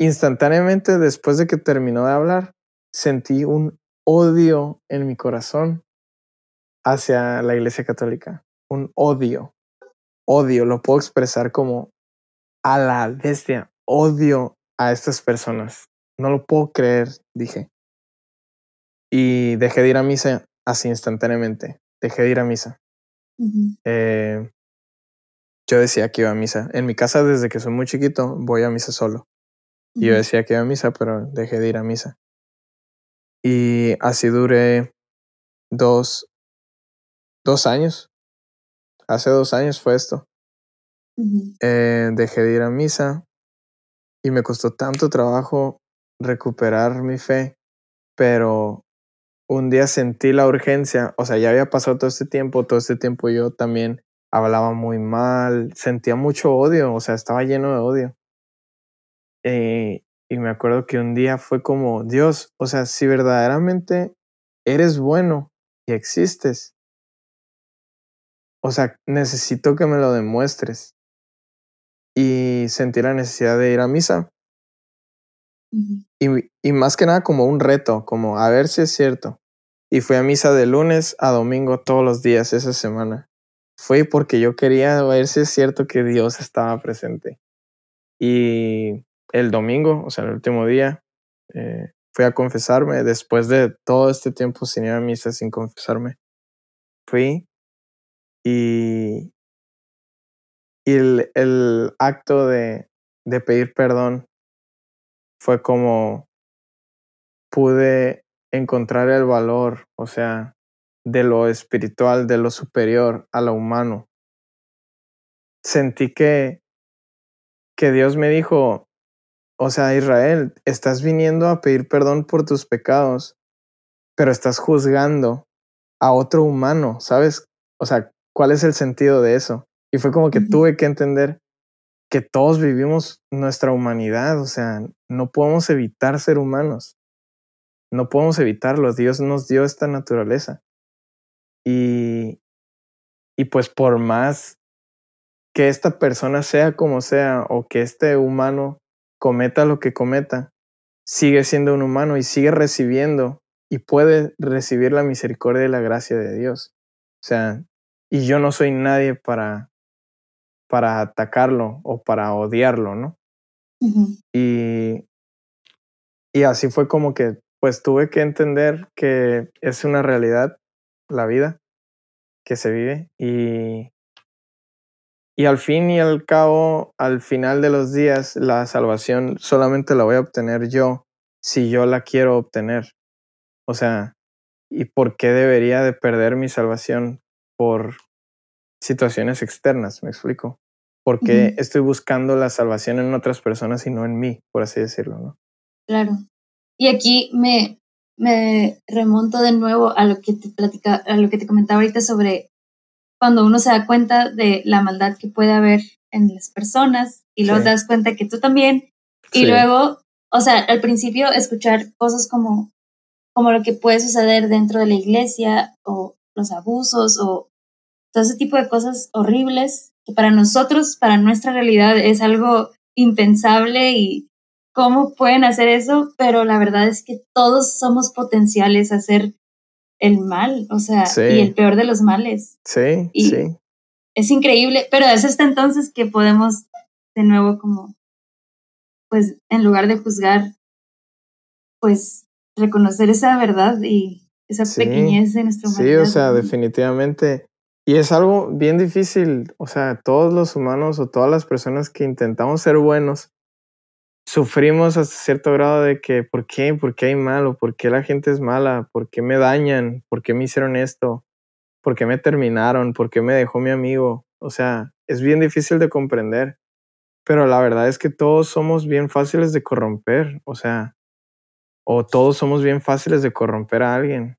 Instantáneamente después de que terminó de hablar, sentí un odio en mi corazón hacia la Iglesia Católica. Un odio. Odio, lo puedo expresar como a la bestia. Odio a estas personas. No lo puedo creer, dije. Y dejé de ir a misa así instantáneamente. Dejé de ir a misa. eh, yo decía que iba a misa. En mi casa, desde que soy muy chiquito, voy a misa solo. Y yo decía que iba a misa, pero dejé de ir a misa. Y así duré dos, dos años. Hace dos años fue esto. Eh, dejé de ir a misa y me costó tanto trabajo recuperar mi fe, pero un día sentí la urgencia, o sea, ya había pasado todo este tiempo, todo este tiempo yo también hablaba muy mal, sentía mucho odio, o sea, estaba lleno de odio. Eh, y me acuerdo que un día fue como, Dios, o sea, si verdaderamente eres bueno y existes, o sea, necesito que me lo demuestres. Y sentí la necesidad de ir a misa. y, y, más que nada como un reto, como a ver si es cierto. Y fui a misa de lunes a domingo todos los días esa semana. Fui porque yo quería ver si es cierto que Dios estaba presente. Y el domingo, o sea, el último día, eh, fui a confesarme después de todo este tiempo sin ir a misa, sin confesarme. Fui y, y el, acto de, de pedir perdón fue como pude encontrar el valor, o sea, de lo espiritual, de lo superior a lo humano. Sentí que, que Dios me dijo, o sea, Israel, estás viniendo a pedir perdón por tus pecados, pero estás juzgando a otro humano, ¿sabes? O sea, ¿cuál es el sentido de eso? Y fue como que tuve que entender que todos vivimos nuestra humanidad, o sea, no podemos evitar ser humanos, no podemos evitarlo, Dios nos dio esta naturaleza. Y, y pues por más que esta persona sea como sea o que este humano cometa lo que cometa, sigue siendo un humano y sigue recibiendo y puede recibir la misericordia y la gracia de Dios. O sea, y yo no soy nadie para, para atacarlo o para odiarlo, ¿no? y, y así fue como que pues tuve que entender que es una realidad la vida que se vive y, y al fin y al cabo, al final de los días, la salvación solamente la voy a obtener yo si yo la quiero obtener. O sea, ¿y por qué debería de perder mi salvación por situaciones externas? Me explico. ¿Por qué estoy buscando la salvación en otras personas y no en mí, por así decirlo, no? Claro. Y aquí me, me remonto de nuevo a lo que te platica, a lo que te comentaba ahorita sobre cuando uno se da cuenta de la maldad que puede haber en las personas y luego te das cuenta que tú también. Y luego, o sea, al principio escuchar cosas como, como lo que puede suceder dentro de la iglesia o los abusos o todo ese tipo de cosas horribles que para nosotros, para nuestra realidad es algo impensable y cómo pueden hacer eso, pero la verdad es que todos somos potenciales a hacer el mal, o sea, y el peor de los males. Sí, sí. Es increíble, pero es hasta entonces que podemos de nuevo como, pues, en lugar de juzgar, pues, reconocer esa verdad y esa pequeñez de humanidad. Sí, o sea, definitivamente. Y es algo bien difícil, o sea, todos los humanos o todas las personas que intentamos ser buenos, sufrimos hasta cierto grado de que, ¿por qué? ¿Por qué hay malo? ¿Por qué la gente es mala? ¿Por qué me dañan? ¿Por qué me hicieron esto? ¿Por qué me terminaron? ¿Por qué me dejó mi amigo? O sea, es bien difícil de comprender. Pero la verdad es que todos somos bien fáciles de corromper. O sea, o todos somos bien fáciles de corromper a alguien.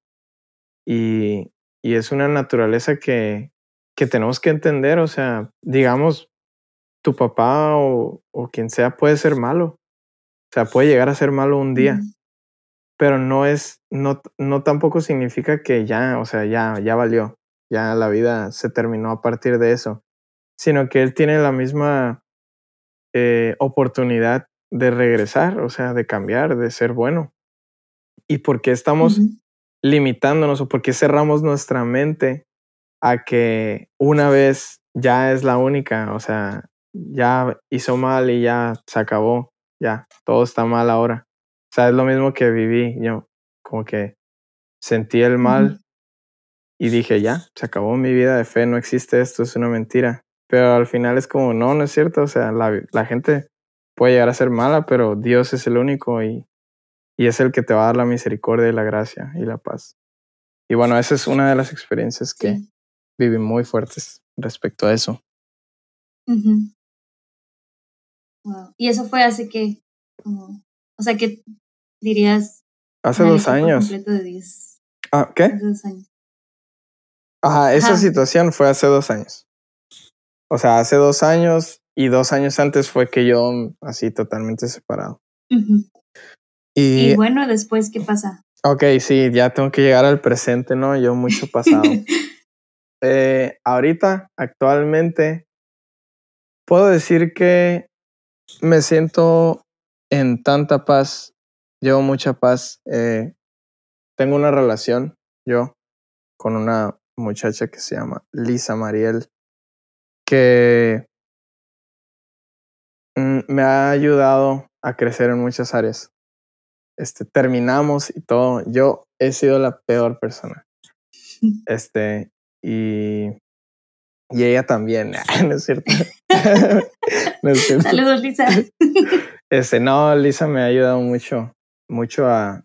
Y, y es una naturaleza que, que tenemos que entender. O sea, digamos, tu papá o, o, quien sea puede ser malo. O sea, puede llegar a ser malo un día. Pero no es, no, no tampoco significa que ya, o sea, ya, ya valió. Ya la vida se terminó a partir de eso. Sino que él tiene la misma eh, oportunidad de regresar, o sea, de cambiar, de ser bueno. ¿Y por qué estamos limitándonos o por qué cerramos nuestra mente a que una vez ya es la única? O sea, ya hizo mal y ya se acabó, ya, todo está mal ahora. O sea, es lo mismo que viví, yo como que sentí el mal y dije, ya, se acabó mi vida de fe, no existe esto, es una mentira. Pero al final es como, no, no es cierto, o sea, la, la gente puede llegar a ser mala, pero Dios es el único y, y es el que te va a dar la misericordia y la gracia y la paz. Y bueno, esa es una de las experiencias que sí. viví muy fuertes respecto a eso. Wow. Y eso fue hace que, como, o sea, que dirías. Hace dos años. De. Ah, ¿qué? Hace dos años. Ajá, esa Ajá. situación fue hace dos años. O sea, hace dos años y dos años antes fue que yo así totalmente separado. Uh -huh. Y, y, bueno, después, ¿qué pasa? Ok, sí, ya tengo que llegar al presente, ¿no? Yo mucho pasado. eh, ahorita, actualmente, puedo decir que me siento en tanta paz, llevo mucha paz. Eh, tengo una relación, yo, con una muchacha que se llama Lisa Mariel, que mm, me ha ayudado a crecer en muchas áreas. Este, terminamos y todo. Yo he sido la peor persona. Este, y, y ella también, ¿no es cierto? no es cierto. Saludos, Lisa. Este, no, Lisa me ha ayudado mucho, mucho a,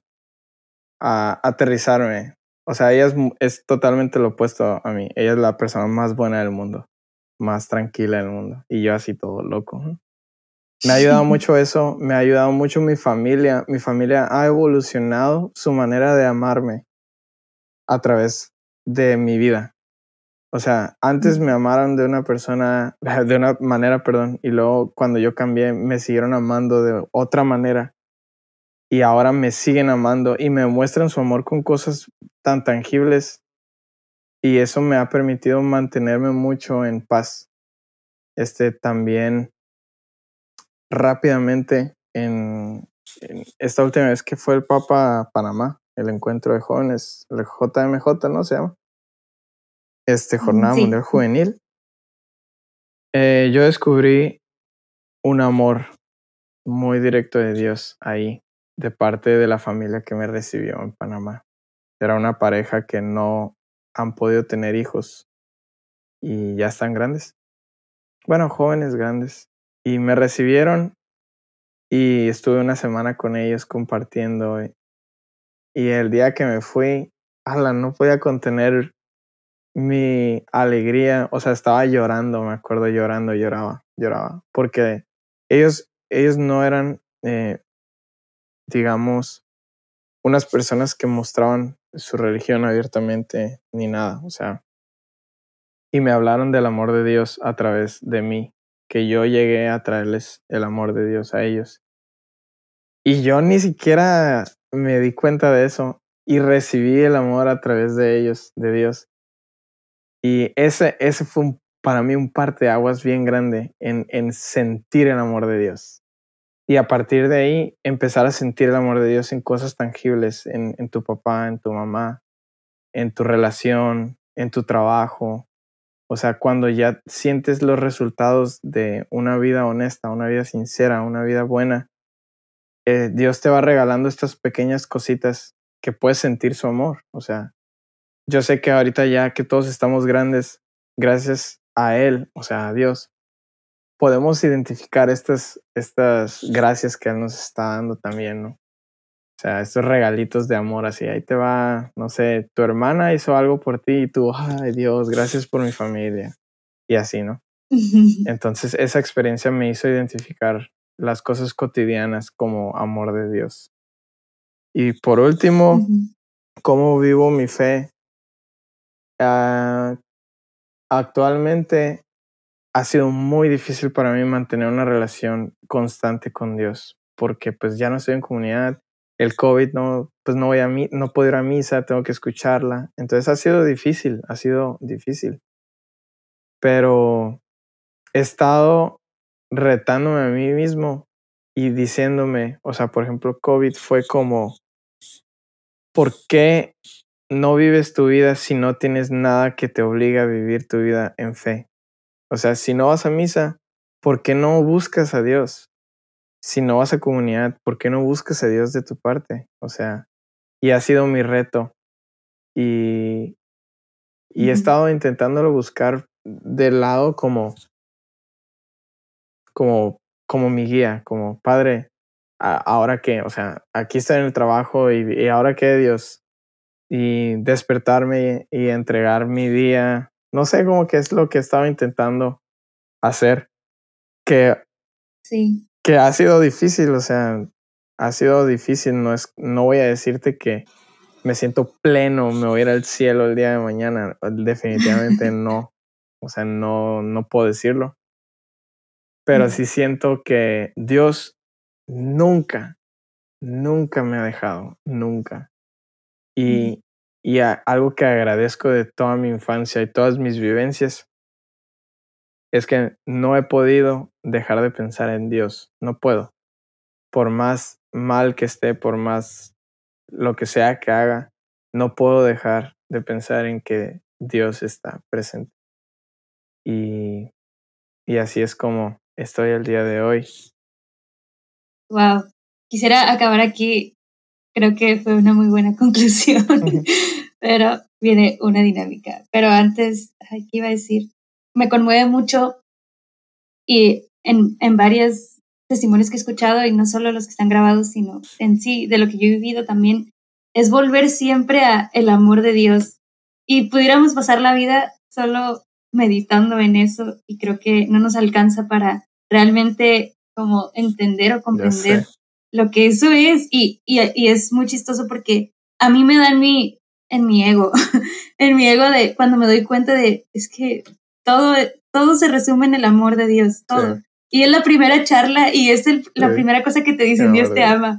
a aterrizarme. O sea, ella es, es totalmente lo opuesto a mí. Ella es la persona más buena del mundo, más tranquila del mundo. Y yo así todo loco. Me ha ayudado mucho eso, me ha ayudado mucho mi familia. Mi familia ha evolucionado su manera de amarme a través de mi vida. O sea, antes me amaron de una persona, de una manera, perdón, y luego cuando yo cambié me siguieron amando de otra manera. Y ahora me siguen amando y me muestran su amor con cosas tan tangibles. Y eso me ha permitido mantenerme mucho en paz. Este también rápidamente en, en, esta última vez que fue el Papa a Panamá, el encuentro de jóvenes, el JMJ, ¿no se llama? Este Jornada sí. Mundial Juvenil. Eh, yo descubrí un amor muy directo de Dios ahí, de parte de la familia que me recibió en Panamá. Era una pareja que no han podido tener hijos y ya están grandes. Bueno, jóvenes grandes y me recibieron y estuve una semana con ellos compartiendo y el día que me fui, ala, no podía contener mi alegría, o sea, estaba llorando, me acuerdo llorando, lloraba, lloraba, porque ellos, ellos no eran, eh, digamos, unas personas que mostraban su religión abiertamente ni nada, o sea, y me hablaron del amor de Dios a través de mí, que yo llegué a traerles el amor de Dios a ellos. Y yo ni siquiera me di cuenta de eso y recibí el amor a través de ellos, de Dios. Y ese, ese fue para mí un parte de aguas bien grande en, en sentir el amor de Dios. Y a partir de ahí empezar a sentir el amor de Dios en cosas tangibles, en, en tu papá, en tu mamá, en tu relación, en tu trabajo, o sea, cuando ya sientes los resultados de una vida honesta, una vida sincera, una vida buena, eh, Dios te va regalando estas pequeñas cositas que puedes sentir su amor. O sea, yo sé que ahorita ya que todos estamos grandes, gracias a Él, o sea, a Dios, podemos identificar estas, estas gracias que Él nos está dando también, ¿no? O sea, estos regalitos de amor, así, ahí te va, no sé, tu hermana hizo algo por ti y tú, ay Dios, gracias por mi familia. Y así, ¿no? Entonces, esa experiencia me hizo identificar las cosas cotidianas como amor de Dios. Y por último, ¿cómo vivo mi fe? Ah, actualmente ha sido muy difícil para mí mantener una relación constante con Dios, porque pues ya no estoy en comunidad, el COVID no, pues no voy a no puedo ir a misa, tengo que escucharla, entonces ha sido difícil, ha sido difícil. Pero he estado retándome a mí mismo y diciéndome, o sea, por ejemplo, COVID fue como, ¿por qué no vives tu vida si no tienes nada que te obliga a vivir tu vida en fe? O sea, si no vas a misa, ¿por qué no buscas a Dios? Si no vas a comunidad, ¿por qué no buscas a Dios de tu parte? O sea, y ha sido mi reto. Y, y he estado intentándolo buscar del lado como, como, como mi guía, como padre, ahora qué, o sea, aquí estoy en el trabajo y, y ahora qué, Dios, y despertarme y, y entregar mi día no sé cómo que es lo que estaba intentando hacer, que, sí. Que ha sido difícil, o sea, ha sido difícil, no, es, no voy a decirte que me siento pleno, me voy a ir al cielo el día de mañana, definitivamente no, o sea, no, no puedo decirlo, pero sí siento que Dios nunca, nunca me ha dejado, nunca. Y, y algo que agradezco de toda mi infancia y todas mis vivencias es que no he podido dejar de pensar en Dios. No puedo. Por más mal que esté, por más lo que sea que haga, no puedo dejar de pensar en que Dios está presente. Y, y así es como estoy el día de hoy. Wow. Quisiera acabar aquí creo que fue una muy buena conclusión, pero viene una dinámica. Pero antes, ¿qué iba a decir? Me conmueve mucho y en, en varios testimonios que he escuchado, y no solo los que están grabados, sino en sí, de lo que yo he vivido también, es volver siempre a el amor de Dios. Y pudiéramos pasar la vida solo meditando en eso y creo que no nos alcanza para realmente como entender o comprender lo que eso es y, y, y, es muy chistoso porque a mí me da en mi, en mi ego, en mi ego de cuando me doy cuenta de, es que todo, todo se resume en el amor de Dios, todo. Y es la primera charla y es el, la primera cosa que te dicen, Dios te ama.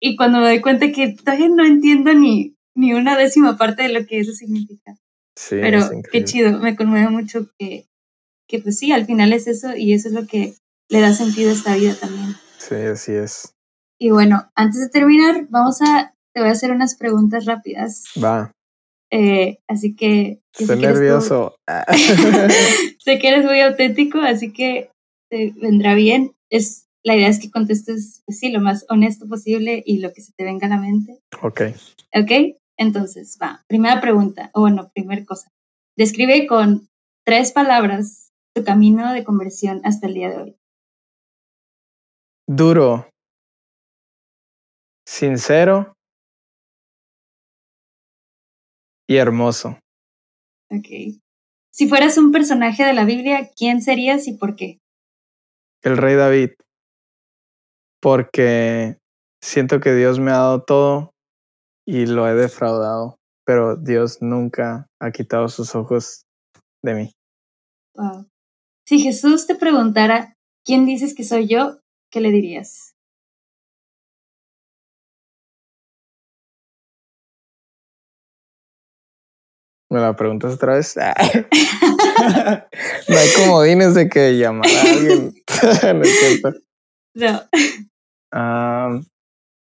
Y cuando me doy cuenta que todavía no entiendo ni, ni una décima parte de lo que eso significa. Sí, Pero qué chido, me conmueve mucho que, que pues sí, al final es eso y eso es lo que le da sentido a esta vida también. Sí, así es. Y bueno, antes de terminar, vamos a, te voy a hacer unas preguntas rápidas. Va. Eh, así que... Estoy nervioso. sé que eres muy auténtico, así que te vendrá bien. Es, la idea es que contestes, pues sí, lo más honesto posible y lo que se te venga a la mente. Ok. Ok, entonces, va. Primera pregunta, o bueno, primera cosa. Describe con tres palabras tu camino de conversión hasta el día de hoy. Duro sincero y hermoso. Ok. Si fueras un personaje de la Biblia, ¿quién serías y por qué? El rey David. Porque siento que Dios me ha dado todo y lo he defraudado, pero Dios nunca ha quitado sus ojos de mí. Wow. Si Jesús te preguntara, ¿quién dices que soy yo? ¿Qué le dirías? ¿Me la preguntas otra vez? no hay comodines de que llamar a alguien. no No.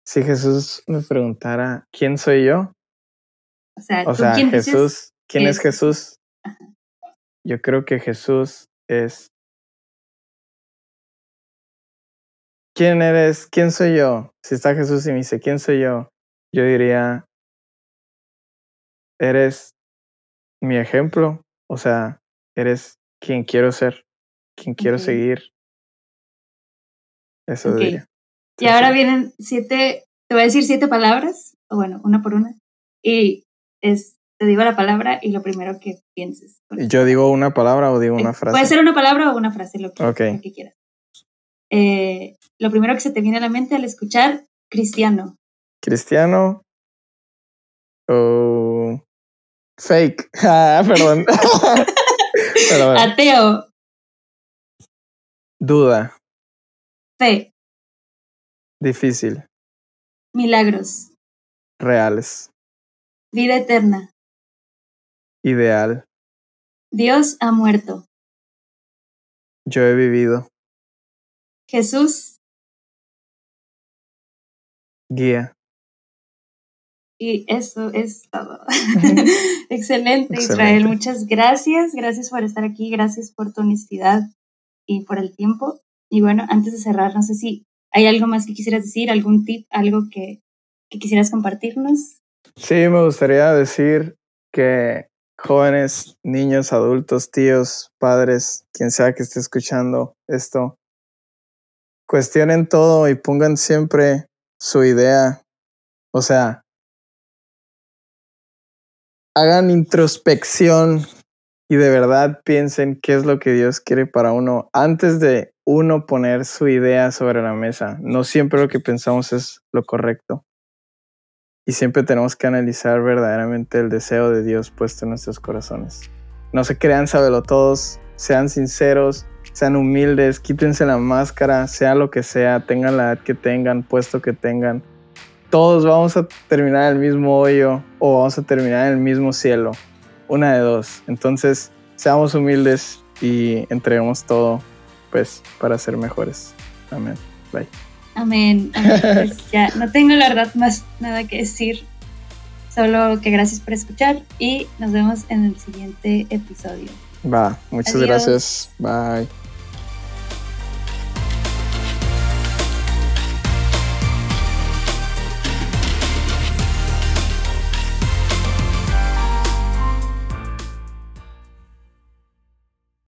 si Jesús me preguntara, ¿quién soy yo? O sea, o sea Jesús, ¿quién es, Jesús? Yo creo que Jesús es... ¿Quién eres? ¿Quién soy yo? Si está Jesús y me dice, ¿quién soy yo? Yo diría, eres mi ejemplo, o sea, eres quien quiero ser, quien quiero seguir, Eso diría. Y ahora vienen siete, te voy a decir siete palabras, o bueno, una por una. Y es, te digo la palabra y lo primero que pienses. ¿Y yo digo una palabra o digo una frase? Puede ser una palabra o una frase, lo que, quieras. Eh, lo primero que se te viene a la mente al escuchar cristiano. Cristiano. O fake. Ah, perdón. Ateo. Duda. Fe. Difícil. Milagros. Reales. Vida eterna. Ideal. Dios ha muerto. Yo he vivido. Jesús. Guía. Y eso es todo. Excelente, Israel. Muchas gracias. Gracias por estar aquí. Gracias por tu honestidad y por el tiempo. Y bueno, antes de cerrar, no sé si hay algo más que quisieras decir, algún tip, algo que, que quisieras compartirnos. Sí, me gustaría decir que jóvenes, niños, adultos, tíos, padres, quien sea que esté escuchando esto, cuestionen todo y pongan siempre su idea. O sea, hagan introspección y de verdad piensen qué es lo que Dios quiere para uno antes de uno poner su idea sobre la mesa. No siempre lo que pensamos es lo correcto. Y siempre tenemos que analizar verdaderamente el deseo de Dios puesto en nuestros corazones. No se crean todos, sean sinceros, sean humildes, quítense la máscara, sea lo que sea, tengan la edad que tengan, puesto que tengan. Todos vamos a terminar en el mismo hoyo o vamos a terminar en el mismo cielo. Una de dos. Entonces, seamos humildes y entreguemos todo pues para ser mejores. Amén. Bye. Amén. Pues ya no tengo la verdad más nada que decir. Solo que gracias por escuchar y nos vemos en el siguiente episodio. Va, muchas gracias. Bye.